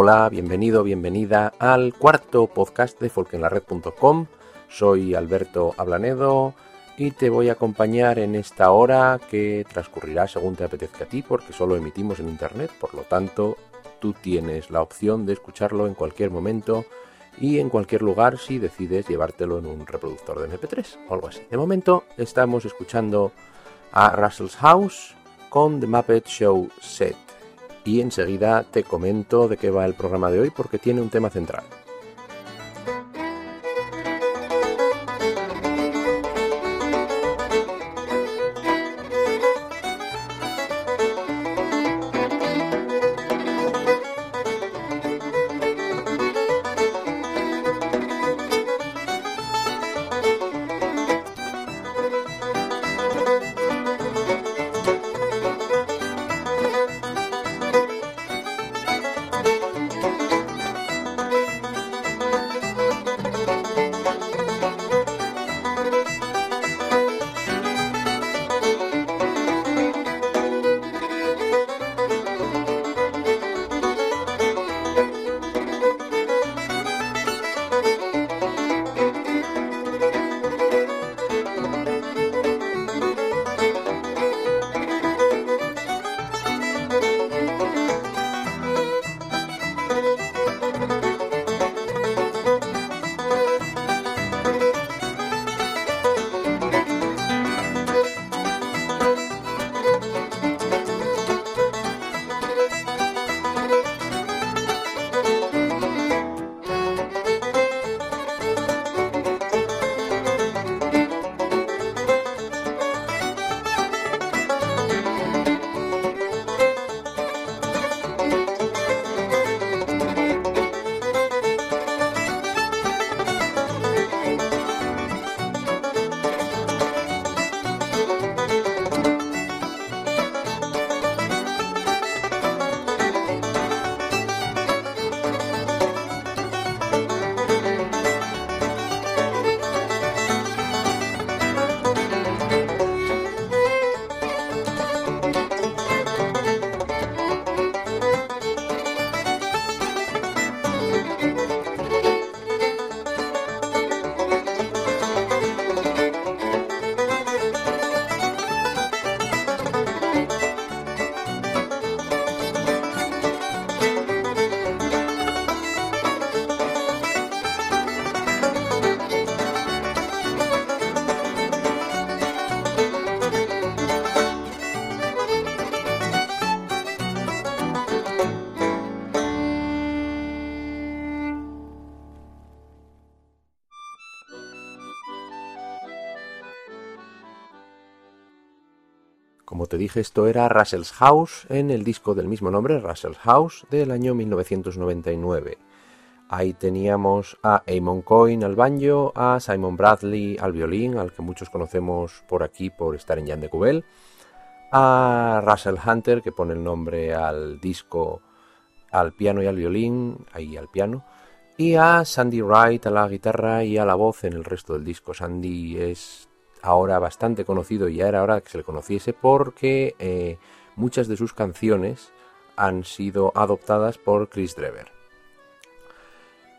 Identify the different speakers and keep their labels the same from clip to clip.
Speaker 1: Hola, bienvenido, bienvenida al cuarto podcast de folkenlared.com. Soy Alberto Ablanedo y te voy a acompañar en esta hora que transcurrirá según te apetezca a ti porque solo emitimos en internet, por lo tanto tú tienes la opción de escucharlo en cualquier momento y en cualquier lugar si decides llevártelo en un reproductor de MP3 o algo así. De momento estamos escuchando a Russell's House con The Muppet Show Set y enseguida te comento de qué va el programa de hoy porque tiene un tema central. Como te dije, esto era Russell's House en el disco del mismo nombre, Russell's House, del año 1999. Ahí teníamos a Amon Coyne al banjo, a Simon Bradley al violín, al que muchos conocemos por aquí por estar en Jan de Cubel, a Russell Hunter, que pone el nombre al disco, al piano y al violín, ahí al piano, y a Sandy Wright a la guitarra y a la voz en el resto del disco. Sandy es ahora bastante conocido y ya era hora que se le conociese porque eh, muchas de sus canciones han sido adoptadas por Chris Drever.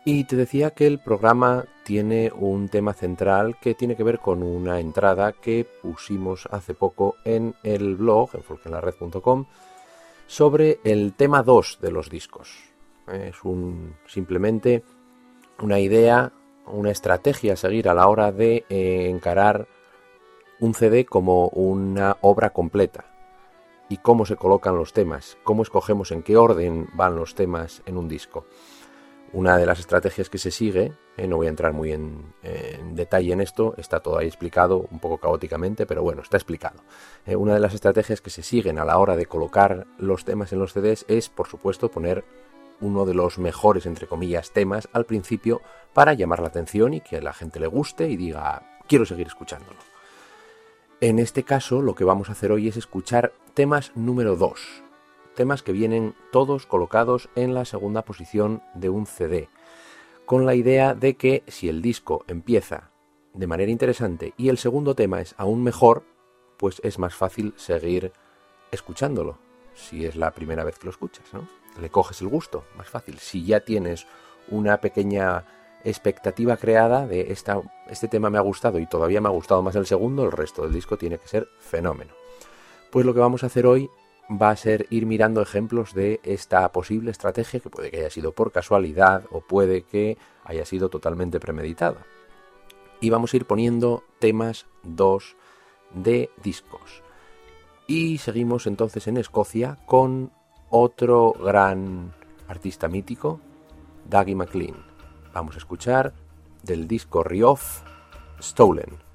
Speaker 1: Y te decía que el programa tiene un tema central que tiene que ver con una entrada que pusimos hace poco en el blog, en folkenlared.com, sobre el tema 2 de los discos. Es un, simplemente una idea, una estrategia a seguir a la hora de eh, encarar un CD como una obra completa y cómo se colocan los temas, cómo escogemos en qué orden van los temas en un disco. Una de las estrategias que se sigue, eh, no voy a entrar muy en, detalle en esto, está todo ahí explicado un poco caóticamente, pero bueno, está explicado. Eh, una de las estrategias que se siguen a la hora de colocar los temas en los CDs es, por supuesto, poner uno de los mejores, entre comillas, temas al principio para llamar la atención y que a la gente le guste y diga, quiero seguir escuchándolo. En este caso lo que vamos a hacer hoy es escuchar temas número 2, temas que vienen todos colocados en la segunda posición de un CD, con la idea de que si el disco empieza de manera interesante y el segundo tema es aún mejor, pues es más fácil seguir escuchándolo, si es la primera vez que lo escuchas, ¿no? le coges el gusto, más fácil. Si ya tienes una pequeña expectativa creada de esta, este tema me ha gustado y todavía me ha gustado más el segundo, el resto del disco tiene que ser fenómeno. Pues lo que vamos a hacer hoy va a ser ir mirando ejemplos de esta posible estrategia que puede que haya sido por casualidad o puede que haya sido totalmente premeditada. Y vamos a ir poniendo temas 2 de discos. Y seguimos entonces en Escocia con otro gran artista mítico, Dougie MacLean. Vamos a escuchar del disco Rioff Stolen.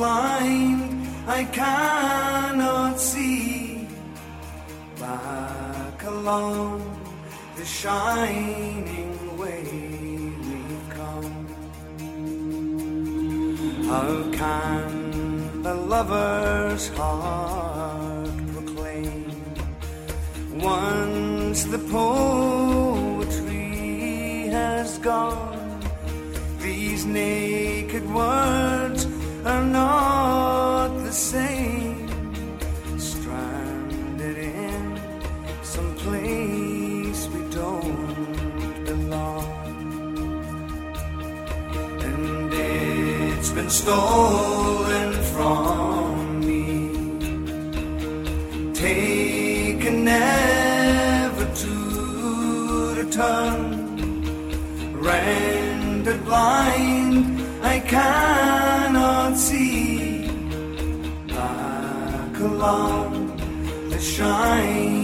Speaker 2: blind, I cannot see. Back along the shining way we've come. How can the lover's heart proclaim once the poetry has gone? These naked words are not the same. Stranded in some place we don't belong, and it's been stolen from me, taken never to return, rendered blind. I can't. alone to shine.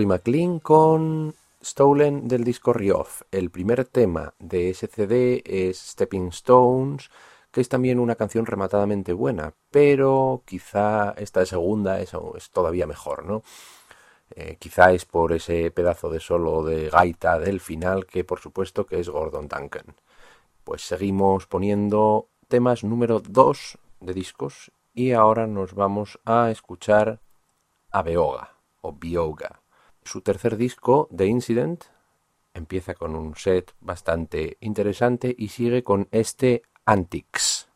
Speaker 1: Dougie MacLean con Stolen del disco Rioff. El primer tema de ese CD es Stepping Stones, que es también una canción rematadamente buena, pero quizá esta segunda es, es todavía mejor, ¿no? Eh, quizá es por ese pedazo de solo de gaita del final que por supuesto que es Gordon Duncan. Pues seguimos poniendo temas número 2 de discos y ahora nos vamos a escuchar a Beoga o Bioga. Su tercer disco, The Incident, empieza con un set bastante interesante y sigue con este Antics.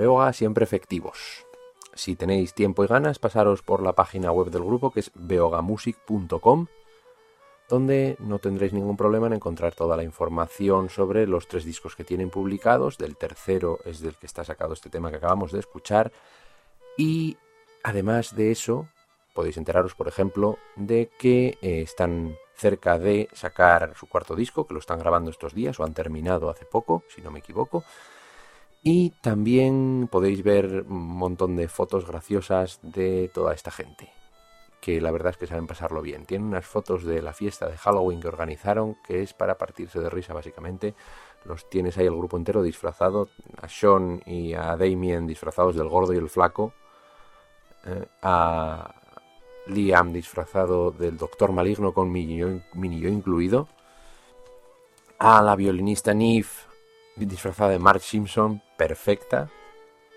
Speaker 1: Beoga siempre efectivos. Si tenéis tiempo y ganas, pasaros por la página web del grupo que es beogamusic.com donde no tendréis ningún problema en encontrar toda la información sobre los tres discos que tienen publicados. Del tercero es del que está sacado este tema que acabamos de escuchar. Y además de eso, podéis enteraros, por ejemplo, de que eh, están cerca de sacar su cuarto disco, que lo están grabando estos días o han terminado hace poco, si no me equivoco. Y también podéis ver un montón de fotos graciosas de toda esta gente que la verdad es que saben pasarlo bien. Tienen unas fotos de la fiesta de Halloween que organizaron, que es para partirse de risa básicamente. Los tienes ahí el grupo entero disfrazado, a Sean y a Damien disfrazados del gordo y el flaco, eh, a Liam disfrazado del doctor maligno con mini yo, incluido, a la violinista Neve disfrazada de Mark Simpson, perfecta,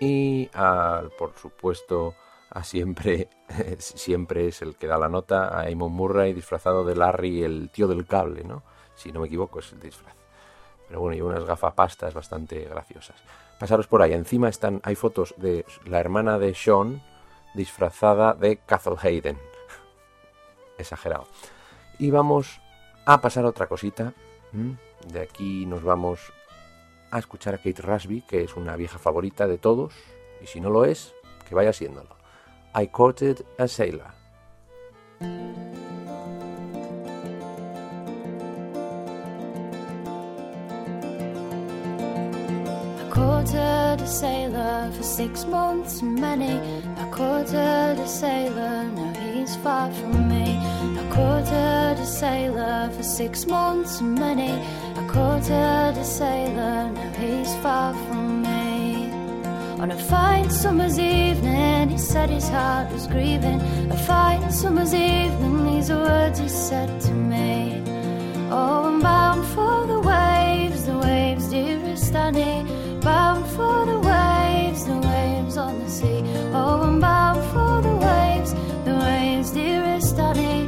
Speaker 1: y a, por supuesto, a siempre, siempre es el que da la nota, a Eamon Murray disfrazado de Larry, el tío del cable, ¿no? Si no me equivoco es el disfraz. Pero bueno, y unas gafapastas bastante graciosas. Pasaros por ahí, encima están, hay fotos de la hermana de Sean disfrazada de Cathal Hayden. Exagerado. Y vamos a pasar a otra cosita. De aquí nos vamos a escuchar a Kate Rasby, que es una vieja favorita de todos, y si no lo es, que vaya siéndolo. I courted a sailor. I
Speaker 3: courted a sailor for six months and many. I courted a sailor, now he's far from me. I courted a sailor for six months and many. A sailor, now he's far from me. On a fine summer's evening, he said his heart was grieving. A fine summer's evening, these are words he said to me. Oh, I'm bound for the waves, the waves, dearest Annie. Bound for the waves, the waves on the sea. Oh, I'm bound for the waves, the waves, dearest Annie.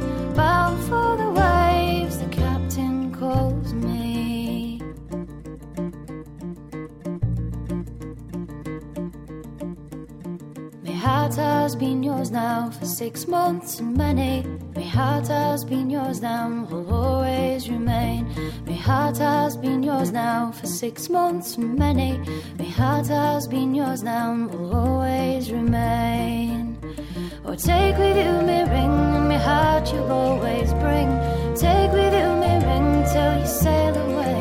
Speaker 3: Has been yours now for six months and many. My heart has been yours now, will always remain. My heart has been yours now for six months and many. My heart has been yours now, will always remain. Or take with you my ring, and my heart you'll always bring. Take with you my ring till you sail away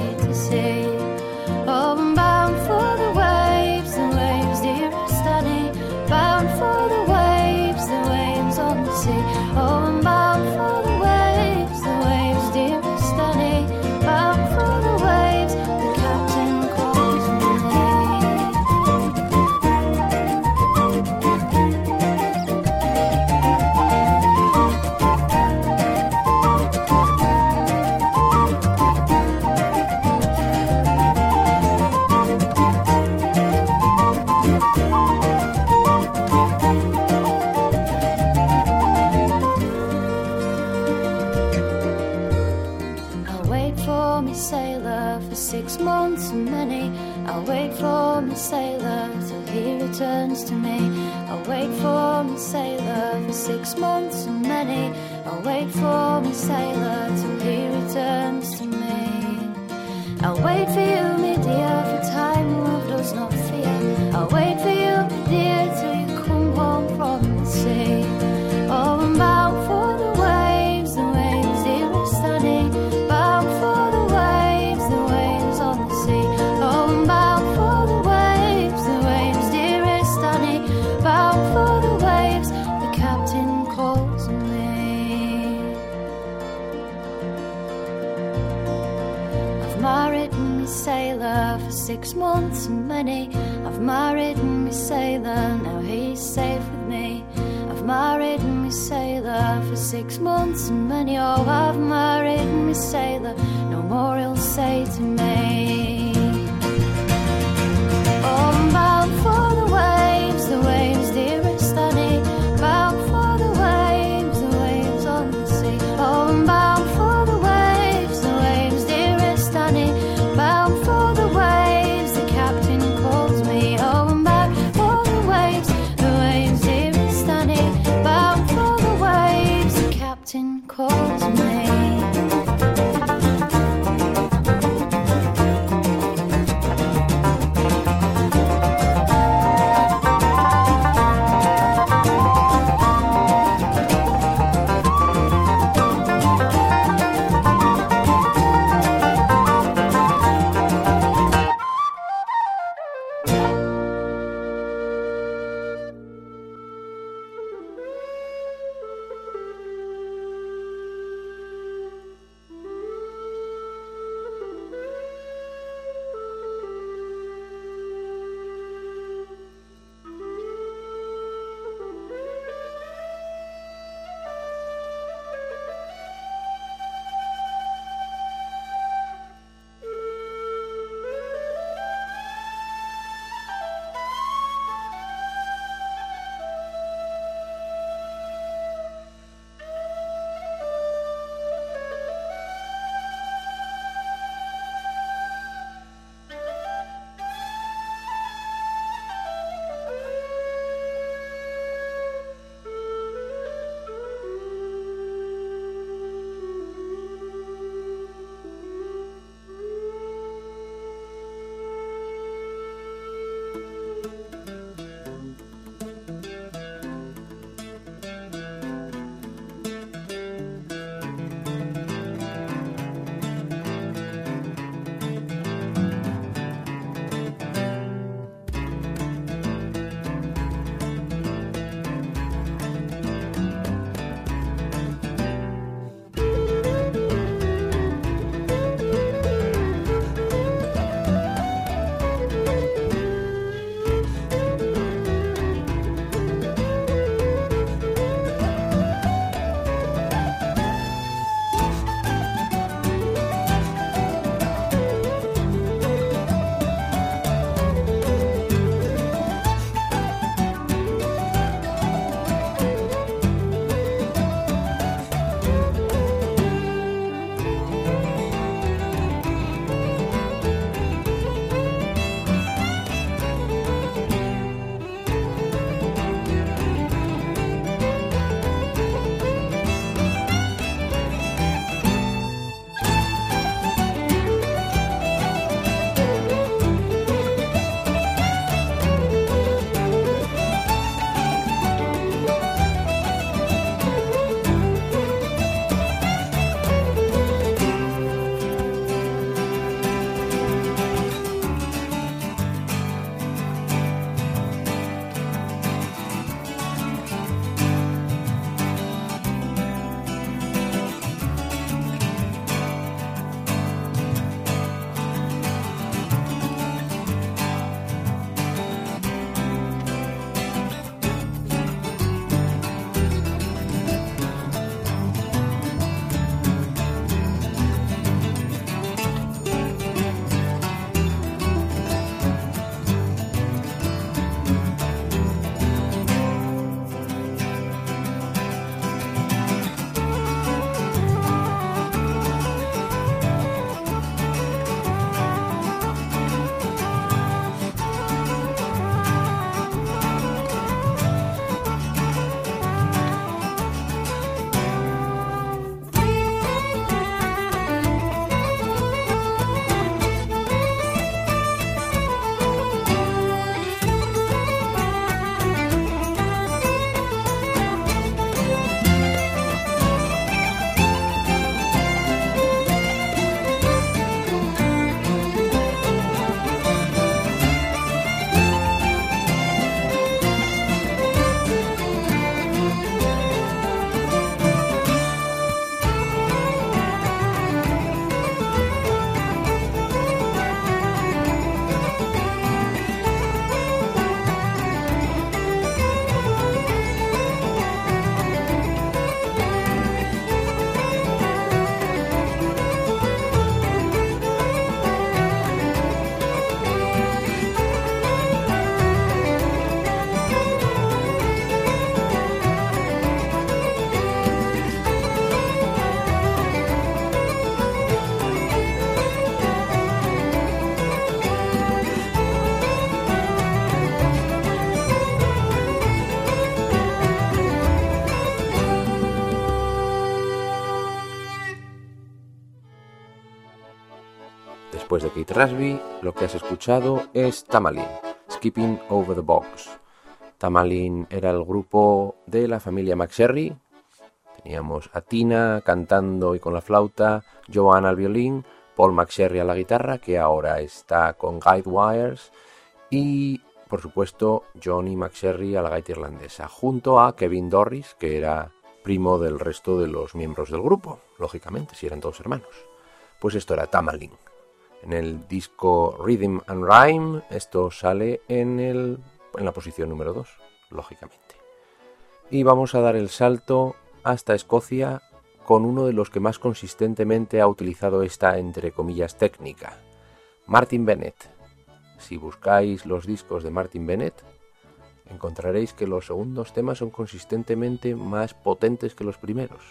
Speaker 3: calls me.
Speaker 1: Después de Kate Rasby, lo que has escuchado es Tamalin, Skipping Over the Box. Tamalin era el grupo de la familia McSherry. Teníamos a Tina cantando y con la flauta, Joanna al violín, Paul McSherry a la guitarra, que ahora está con Guide Wires, y por supuesto Johnny McSherry a la gaita irlandesa, junto a Kevin Dorris, que era primo del resto de los miembros del grupo, lógicamente, si eran todos hermanos. Pues esto era Tamalin. En el disco Rhythm and Rhyme, esto sale en, el, en la posición número 2, lógicamente. Y vamos a dar el salto hasta Escocia con uno de los que más consistentemente ha utilizado esta, entre comillas, técnica, Martin Bennett. Si buscáis los discos de Martin Bennett, encontraréis que los segundos temas son consistentemente más potentes que los primeros.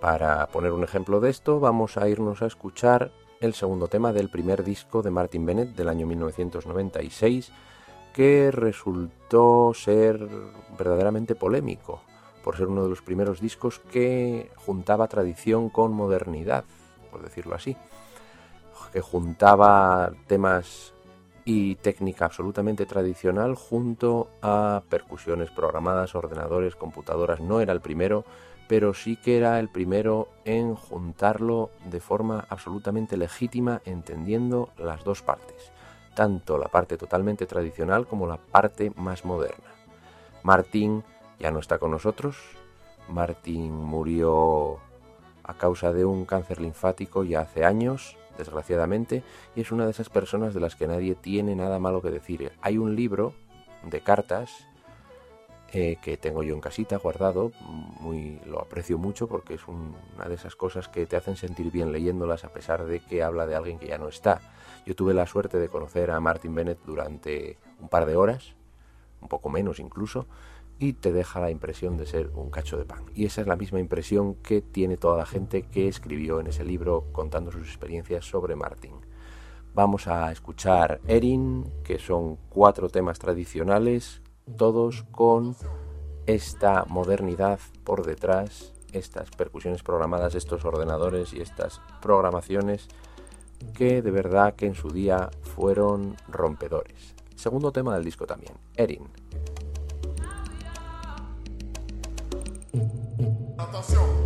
Speaker 1: Para poner un ejemplo de esto, vamos a irnos a escuchar el segundo tema del primer disco de Martin Bennett del año 1996, que resultó ser verdaderamente polémico, por ser uno de los primeros discos que juntaba tradición con modernidad, por decirlo así, que juntaba temas y técnica absolutamente tradicional junto a percusiones programadas, ordenadores, computadoras. No era el primero, pero sí que era el primero en juntarlo de forma absolutamente legítima, entendiendo las dos partes, tanto la parte totalmente tradicional como la parte más moderna. Martín ya no está con nosotros. Martín murió a causa de un cáncer linfático ya hace años, desgraciadamente, y es una de esas personas de las que nadie tiene nada malo que decir. Hay un libro de cartas eh, que tengo yo en casita guardado, muy, lo aprecio mucho porque es una de esas cosas que te hacen sentir bien leyéndolas a pesar de que habla de alguien que ya no está. Yo tuve la suerte de conocer a Martin Bennett durante un par de horas, un poco menos incluso, y te deja la impresión de ser un cacho de pan. Y esa es la misma impresión que tiene toda la gente que escribió en ese libro contando sus experiencias sobre Martin. Vamos a escuchar Erin, que son cuatro temas tradicionales todos con esta modernidad por detrás, estas percusiones programadas, estos ordenadores y estas programaciones que de verdad que en su día fueron rompedores. Segundo tema del disco también, Erin. Atención.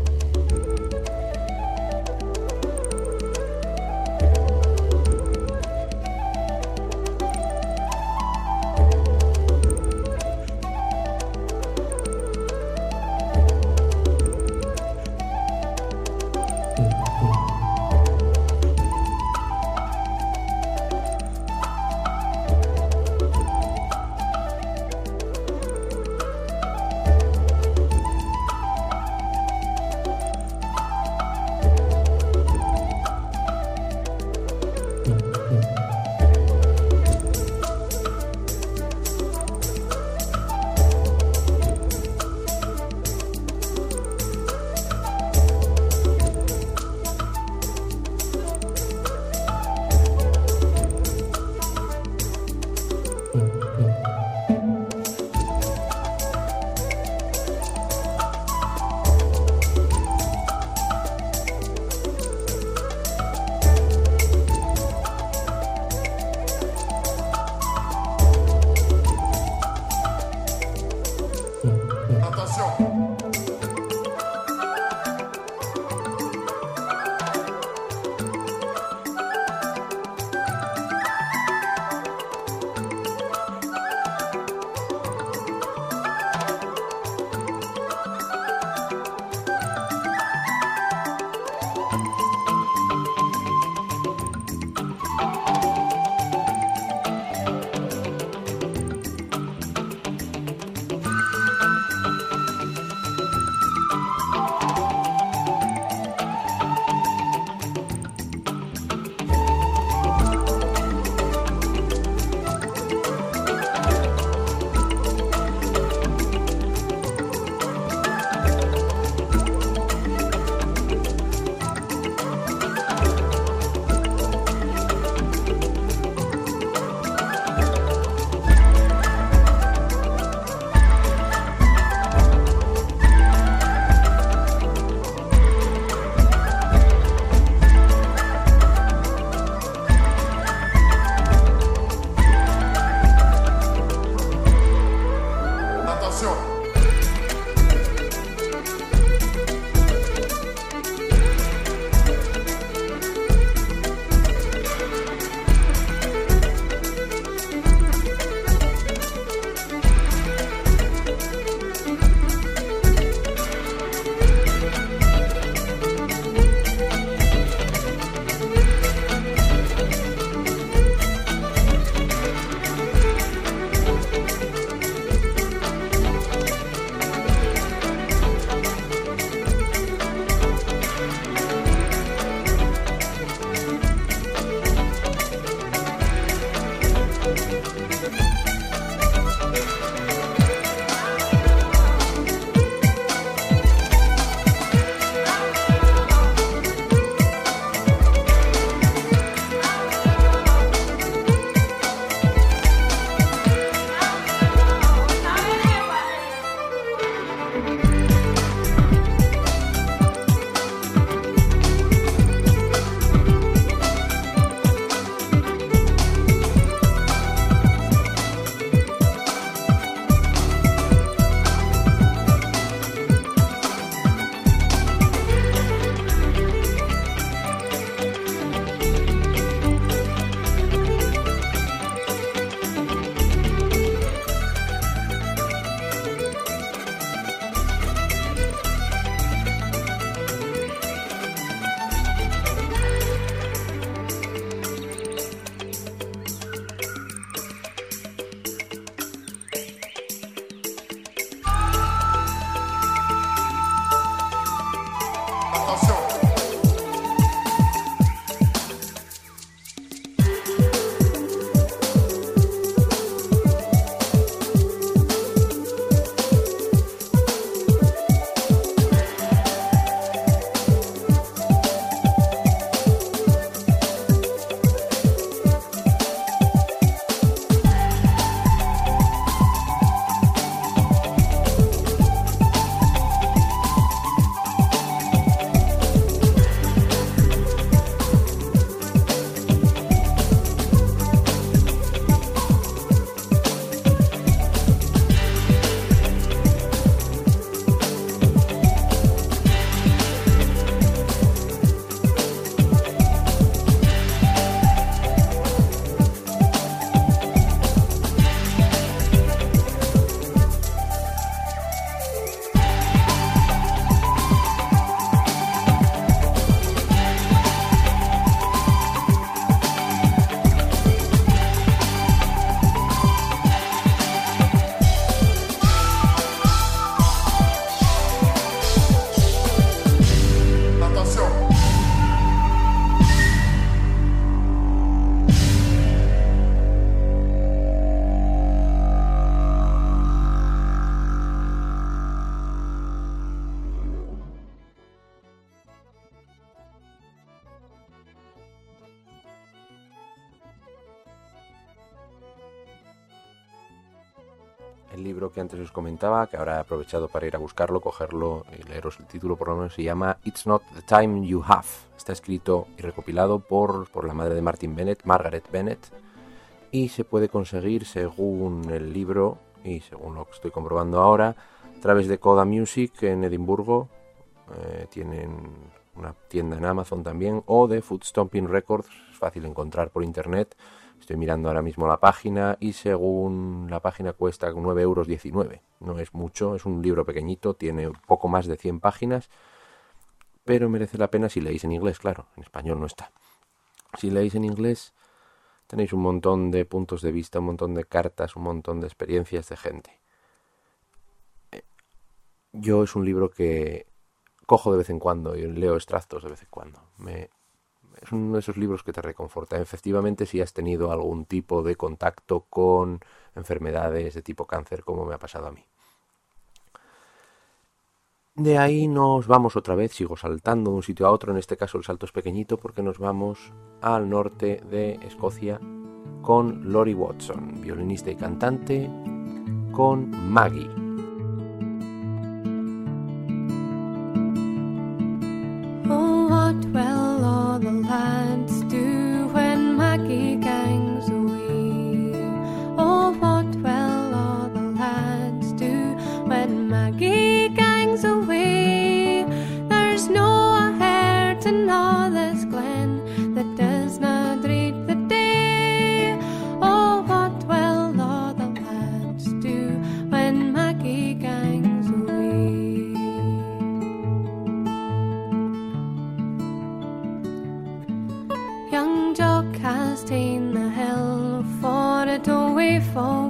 Speaker 1: El libro que antes os comentaba, que ahora he aprovechado para ir a buscarlo, cogerlo y leeros el título por lo menos, se llama It's Not the Time You Have. Está escrito y recopilado por, por la madre de Martin Bennett, Margaret Bennett, y se puede conseguir según el libro y según lo que estoy comprobando ahora, a través de Coda Music en Edimburgo. Eh, tienen una tienda en Amazon también, o de Food Stomping Records, es fácil encontrar por internet Estoy mirando ahora mismo la página y según la página cuesta 9,19 euros. No es mucho, es un libro pequeñito, tiene poco más de 100 páginas, pero merece la pena si leéis en inglés, claro, en español no está. Si leéis en inglés tenéis un montón de puntos de vista, un montón de cartas, un montón de experiencias de gente. Eh, yo es un libro que cojo de vez en cuando y leo extractos de vez en cuando. Me, es uno de esos libros que te reconforta. Efectivamente, si has tenido algún tipo de contacto con enfermedades de tipo cáncer, como me ha pasado a mí. De ahí nos vamos otra vez, sigo saltando de un sitio a otro, en este caso el salto es pequeñito porque nos vamos al norte de Escocia con Lori Watson, violinista y cantante, con Maggie.
Speaker 3: The lads do
Speaker 4: sustain the hell, for the doorway
Speaker 1: for.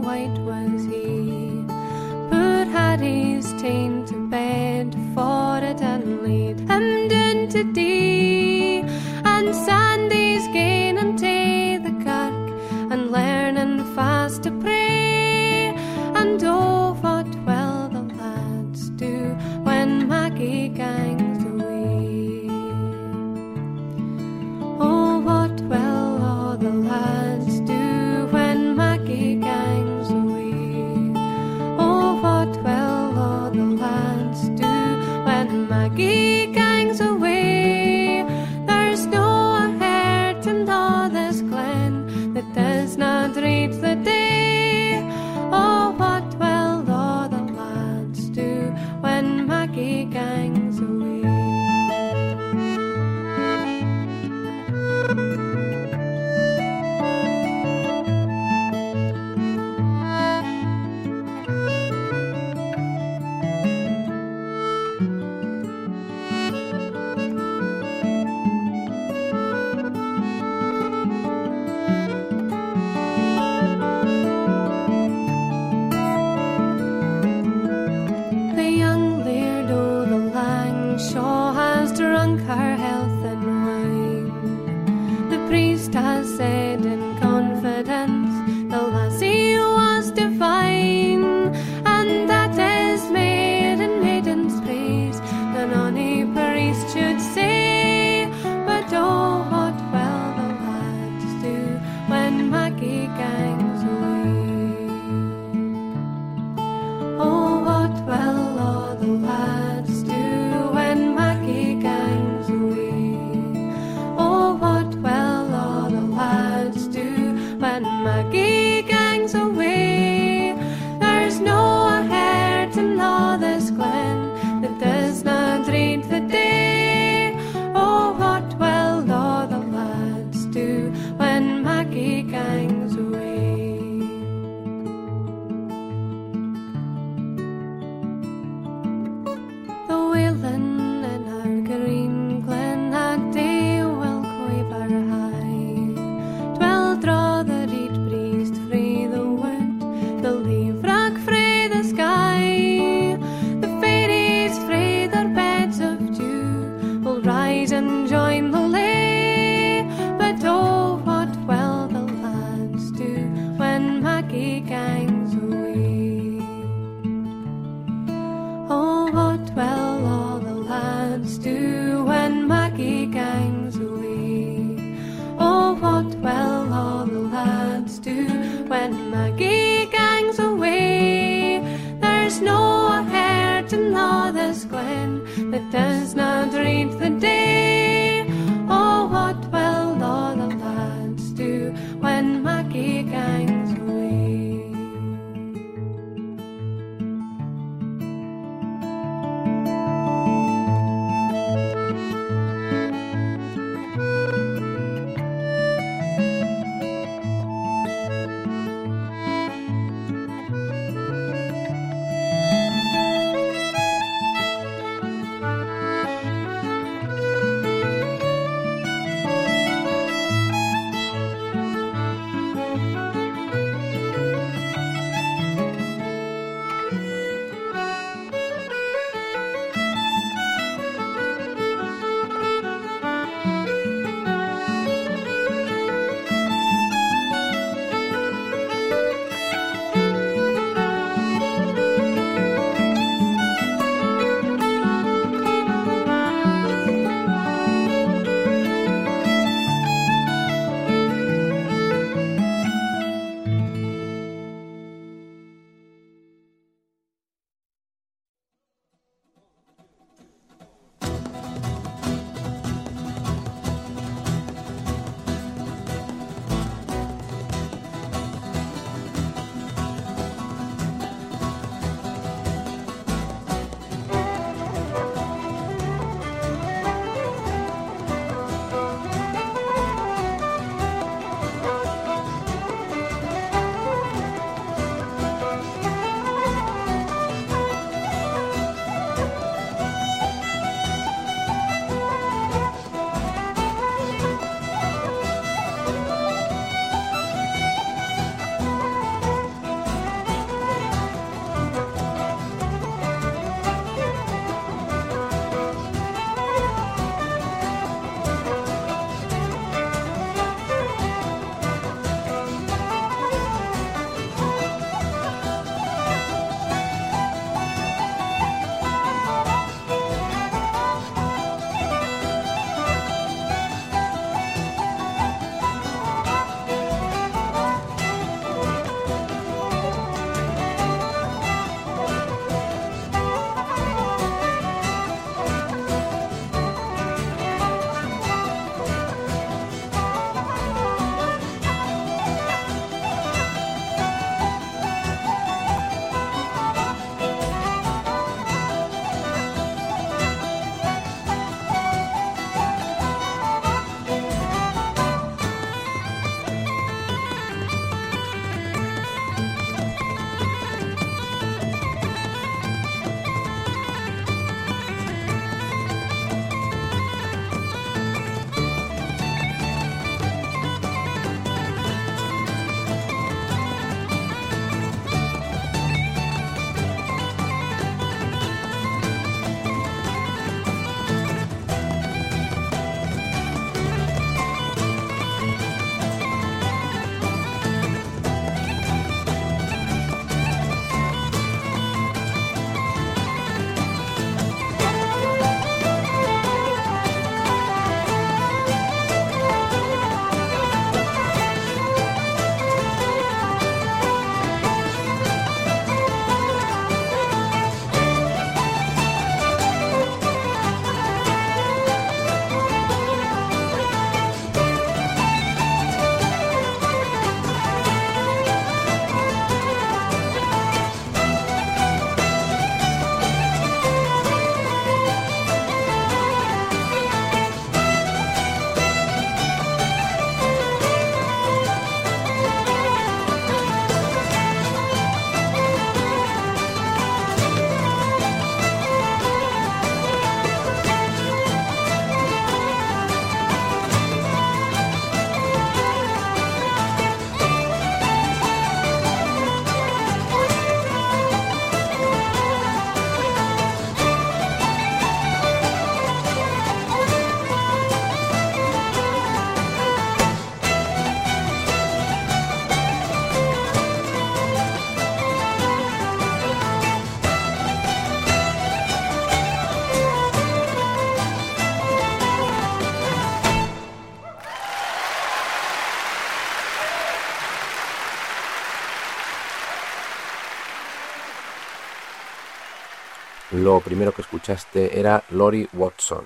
Speaker 1: Primero que escuchaste era Lori Watson,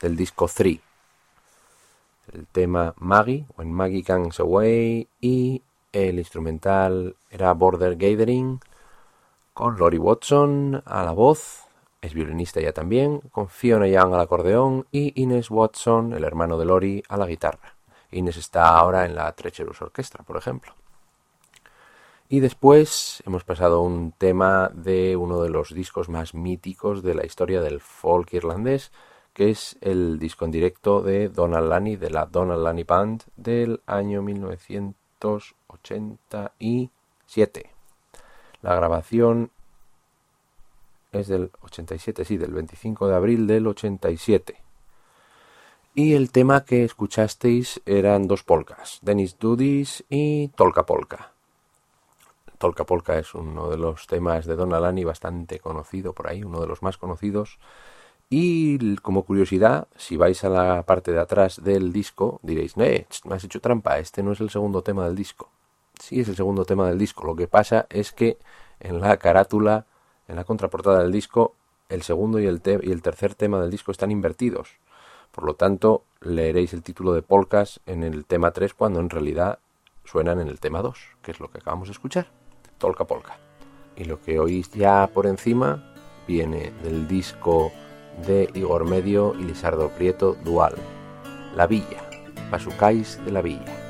Speaker 1: del disco 3. El tema Maggie, When Maggie Comes Away, y el instrumental era Border Gathering, con Lori Watson a la voz, es violinista ya también, con Fiona Young al acordeón y Ines Watson, el hermano de Lori, a la guitarra. Ines está ahora en la Treacherous Orchestra, por ejemplo. Y después hemos pasado un tema de uno de los discos más míticos de la historia del folk irlandés, que es el disco en directo de Donald Lani, de la Donald Lani Band del año 1987. La grabación es del 87, sí, del 25 de abril del 87. Y el tema que escuchasteis eran dos polcas, Dennis Dudis y Tolka Polka. Tolka Polka es uno de los temas de Don Alani bastante conocido por ahí, uno de los más conocidos. Y como curiosidad, si vais a la parte de atrás del disco, diréis, no, me has hecho trampa, este no es el segundo tema del disco. Sí es el segundo tema del disco, lo que pasa es que en la carátula, en la contraportada del disco, el segundo y el, y el tercer tema del disco están invertidos. Por lo tanto, leeréis el título de Polkas en el tema 3 cuando en realidad suenan en el tema 2, que es lo que acabamos de escuchar. Tolka Polka. Y lo que oís ya por encima viene del disco de Igor Medio y Lisardo Prieto Dual, La Villa, Pasucáis de la Villa.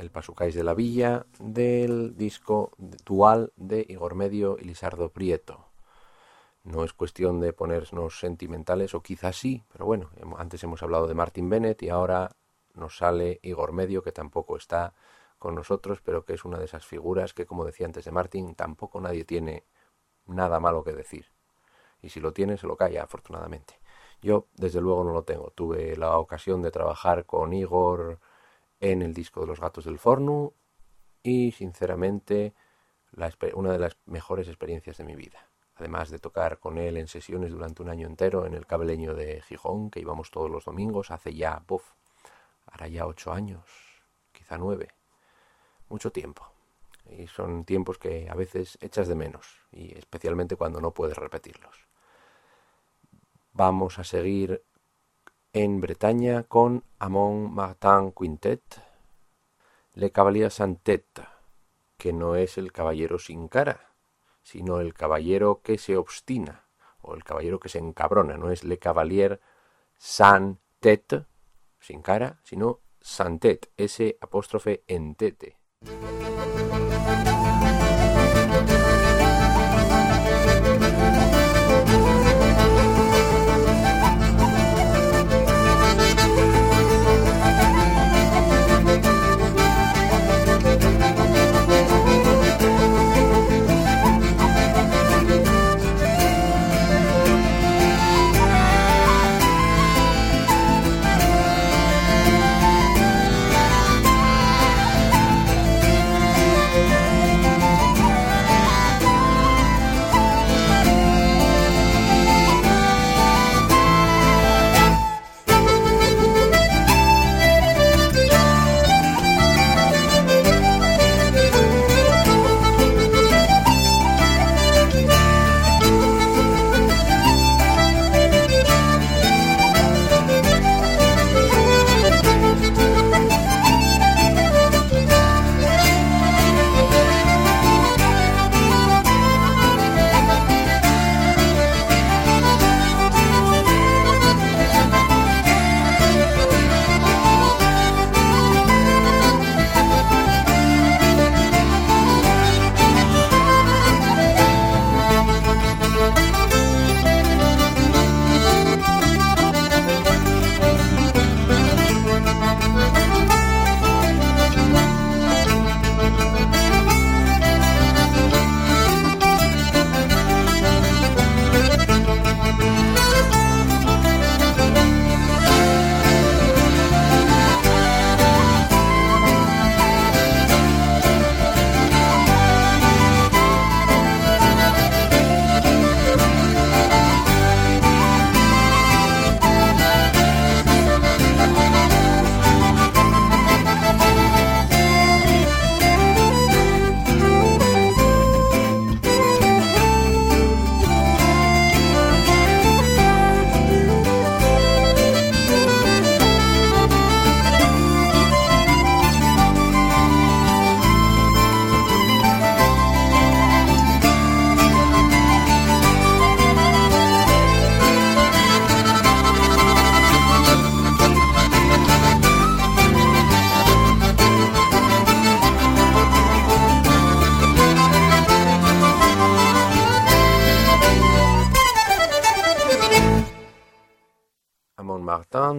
Speaker 1: El Pasucáis de la Villa del disco dual de Igor Medio y Lisardo Prieto. No es cuestión de ponernos sentimentales, o quizás sí, pero bueno, antes hemos hablado de Martin Bennett y ahora nos sale Igor Medio, que tampoco está con nosotros, pero que es una de esas figuras que, como decía antes de Martin, tampoco nadie tiene nada malo que decir. Y si lo tiene, se lo calla, afortunadamente. Yo, desde luego, no lo tengo. Tuve la ocasión de trabajar con Igor en el disco de los gatos del Forno y, sinceramente, una de las mejores experiencias de mi vida. Además de tocar con él en sesiones durante un año entero en el cabeleño de Gijón, que íbamos todos los domingos, hace ya, puff, hará ya ocho años, quizá nueve, mucho tiempo. Y son tiempos que a veces echas de menos, y especialmente cuando no puedes repetirlos. Vamos a seguir en Bretaña con Amon Martin Quintet, Le Cavalier sans tête, que no es el caballero sin cara, sino el caballero que se obstina, o el caballero que se encabrona, no es Le Cavalier sans tête, sin cara, sino sans tête, ese apóstrofe en tete.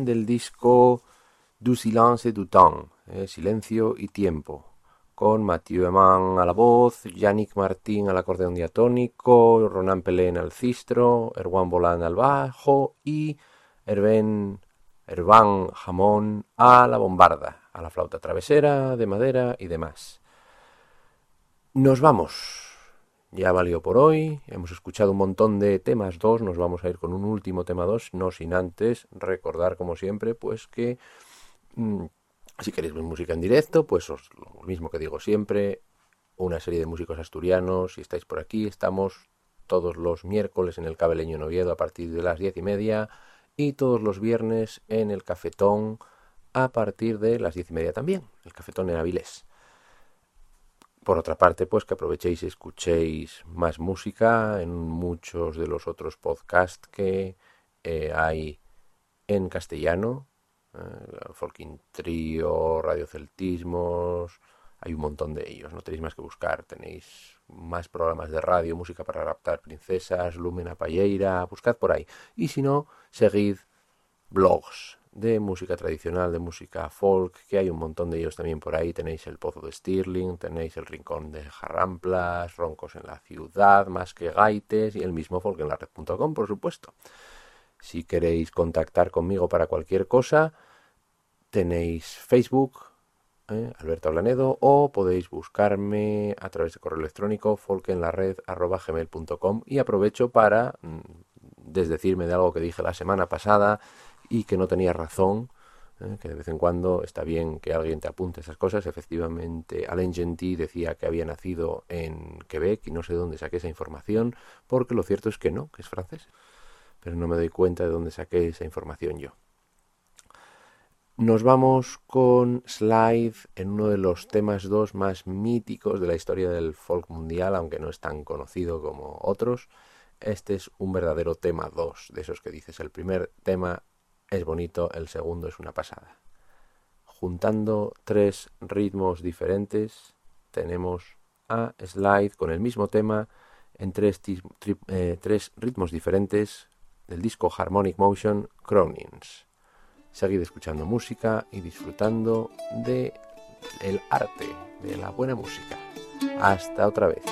Speaker 1: Del disco Du silence et du temps, eh, Silencio y Tiempo, con Mathieu Eman a la voz, Yannick Martín al acordeón diatónico, Ronan Pelén al cistro, Erwan Bolán al bajo y Erben Ervan Jamón a la bombarda, a la flauta travesera, de madera y demás. Nos vamos ya valió por hoy. Hemos escuchado un montón de temas dos. Nos vamos a ir con un último tema dos, no sin antes recordar, como siempre, pues que mm, si queréis ver música en directo, pues os, lo mismo que digo siempre, una serie de músicos asturianos. Si estáis por aquí, estamos todos los miércoles en el Cabeleño Noviedo a partir de las diez y media y todos los viernes en el Cafetón a partir de las diez y media también. El Cafetón en Avilés por otra parte, pues que aprovechéis y escuchéis más música en muchos de los otros podcasts que eh, hay en castellano. Eh, Folking Trio, Radioceltismos, hay un montón de ellos, no tenéis más que buscar, tenéis más programas de radio, música para raptar princesas, Lumena Palleira, buscad por ahí. Y si no, seguid blogs de música tradicional, de música folk, que hay un montón de ellos también por ahí. Tenéis el Pozo de Stirling, tenéis el Rincón de Jarramplas, Roncos en la Ciudad, Más que Gaites y el mismo folk en la red.com, por supuesto. Si queréis contactar conmigo para cualquier cosa, tenéis Facebook, ¿eh? Alberto Ablanedo, o podéis buscarme a través de correo electrónico folkenlared.gmail.com y aprovecho para mm, desdecirme de algo que dije la semana pasada y que no tenía razón, ¿eh? que de vez en cuando está bien que alguien te apunte esas cosas. Efectivamente, Alain Gentil decía que había nacido en Quebec y no sé de dónde saqué esa información, porque lo cierto es que no, que es francés. Pero no me doy cuenta de dónde saqué esa información yo. Nos vamos con Slide en uno de los temas dos más míticos de la historia del folk mundial, aunque no es tan conocido como otros. Este es un verdadero tema 2, de esos que dices. El primer tema es bonito, el segundo es una pasada. Juntando tres ritmos diferentes, tenemos a Slide con el mismo tema en tres, eh, ritmos diferentes del disco Harmonic Motion Cronins seguid escuchando música y disfrutando de el arte, de la buena música. Hasta otra vez.